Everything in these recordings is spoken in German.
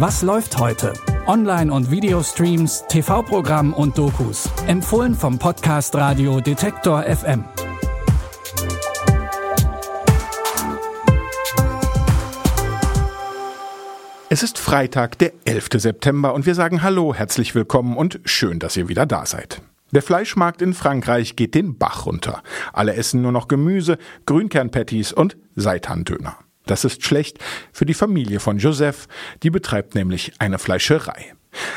Was läuft heute? Online- und Videostreams, TV-Programm und Dokus. Empfohlen vom Podcast Radio Detektor FM. Es ist Freitag, der 11. September und wir sagen Hallo, herzlich willkommen und schön, dass ihr wieder da seid. Der Fleischmarkt in Frankreich geht den Bach runter. Alle essen nur noch Gemüse, Grünkernpatties und Seitandöner. Das ist schlecht für die Familie von Joseph, die betreibt nämlich eine Fleischerei.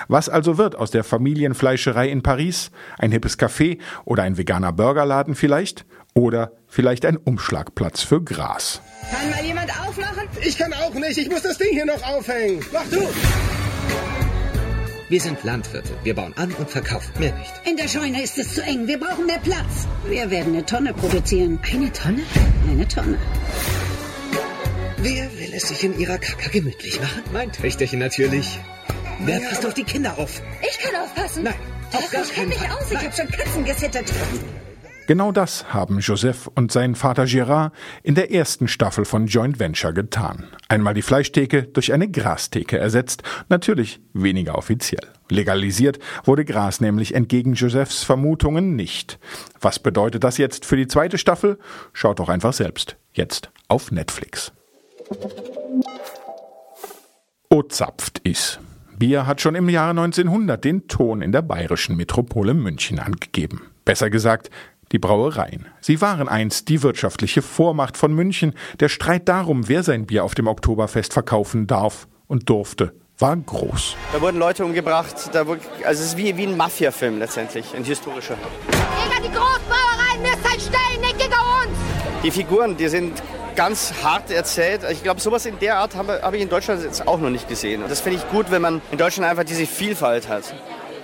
Was also wird aus der Familienfleischerei in Paris? Ein hippes Café oder ein veganer Burgerladen vielleicht? Oder vielleicht ein Umschlagplatz für Gras? Kann mal jemand aufmachen? Ich kann auch nicht. Ich muss das Ding hier noch aufhängen. Mach du! Wir sind Landwirte. Wir bauen an und verkaufen. Mehr nicht. In der Scheune ist es zu eng. Wir brauchen mehr Platz. Wir werden eine Tonne produzieren. Eine Tonne? Eine Tonne. Wer will es sich in ihrer Kaka gemütlich machen? Mein Töchterchen natürlich. Wer passt auf die Kinder auf? Ich kann aufpassen. Nein, auf Ach, gar ich kenn keinen mich Fall. aus. Ich habe schon Katzen gesittet. Genau das haben Joseph und sein Vater Gérard in der ersten Staffel von Joint Venture getan. Einmal die Fleischtheke durch eine Grastheke ersetzt, natürlich weniger offiziell. Legalisiert wurde Gras nämlich entgegen Josephs Vermutungen nicht. Was bedeutet das jetzt für die zweite Staffel? Schaut doch einfach selbst. Jetzt auf Netflix. O zapft is. Bier hat schon im Jahre 1900 den Ton in der bayerischen Metropole München angegeben. Besser gesagt, die Brauereien. Sie waren einst die wirtschaftliche Vormacht von München. Der Streit darum, wer sein Bier auf dem Oktoberfest verkaufen darf und durfte, war groß. Da wurden Leute umgebracht. Da wurde, also es ist wie, wie ein Mafia-Film letztendlich, ein historischer. Gegen die Großbrauereien müsst ihr stellen, nicht gegen uns! Die Figuren, die sind ganz hart erzählt. Ich glaube, sowas in der Art habe, habe ich in Deutschland jetzt auch noch nicht gesehen. Und das finde ich gut, wenn man in Deutschland einfach diese Vielfalt hat.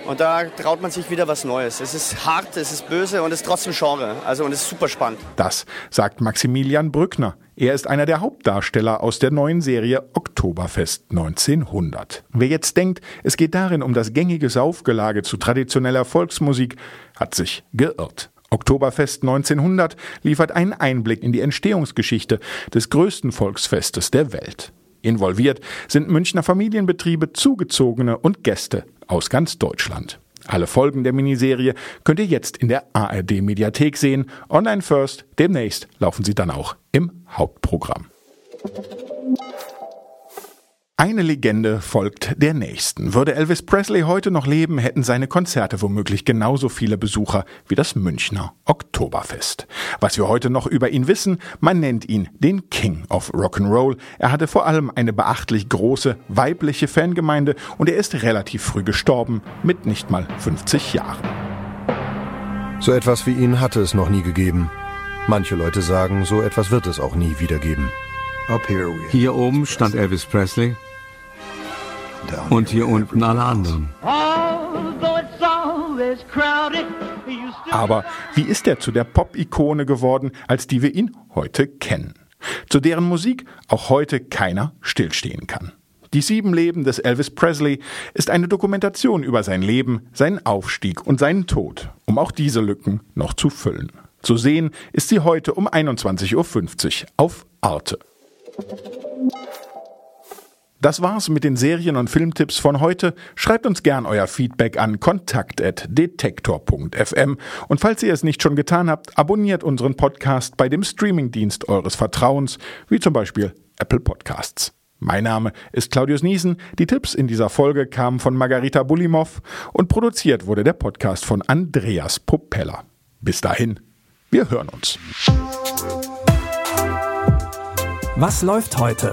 Und da traut man sich wieder was Neues. Es ist hart, es ist böse und es ist trotzdem Genre. Also und es ist super spannend. Das sagt Maximilian Brückner. Er ist einer der Hauptdarsteller aus der neuen Serie Oktoberfest 1900. Wer jetzt denkt, es geht darin um das gängige Saufgelage zu traditioneller Volksmusik, hat sich geirrt. Oktoberfest 1900 liefert einen Einblick in die Entstehungsgeschichte des größten Volksfestes der Welt. Involviert sind Münchner Familienbetriebe, Zugezogene und Gäste aus ganz Deutschland. Alle Folgen der Miniserie könnt ihr jetzt in der ARD Mediathek sehen. Online first, demnächst laufen sie dann auch im Hauptprogramm. Eine Legende folgt der nächsten. Würde Elvis Presley heute noch leben, hätten seine Konzerte womöglich genauso viele Besucher wie das Münchner Oktoberfest. Was wir heute noch über ihn wissen, man nennt ihn den King of Rock'n'Roll. Er hatte vor allem eine beachtlich große weibliche Fangemeinde und er ist relativ früh gestorben, mit nicht mal 50 Jahren. So etwas wie ihn hatte es noch nie gegeben. Manche Leute sagen, so etwas wird es auch nie wieder geben. Hier oben stand Elvis Presley und hier unten alle anderen. Aber wie ist er zu der Pop-Ikone geworden, als die wir ihn heute kennen? Zu deren Musik auch heute keiner stillstehen kann. Die sieben Leben des Elvis Presley ist eine Dokumentation über sein Leben, seinen Aufstieg und seinen Tod, um auch diese Lücken noch zu füllen. Zu sehen ist sie heute um 21.50 Uhr auf Arte. Das war's mit den Serien- und Filmtipps von heute. Schreibt uns gern euer Feedback an kontakt.detektor.fm und falls ihr es nicht schon getan habt, abonniert unseren Podcast bei dem Streamingdienst eures Vertrauens, wie zum Beispiel Apple Podcasts. Mein Name ist Claudius Niesen. Die Tipps in dieser Folge kamen von Margarita Bulimov und produziert wurde der Podcast von Andreas Popella. Bis dahin, wir hören uns. Was läuft heute?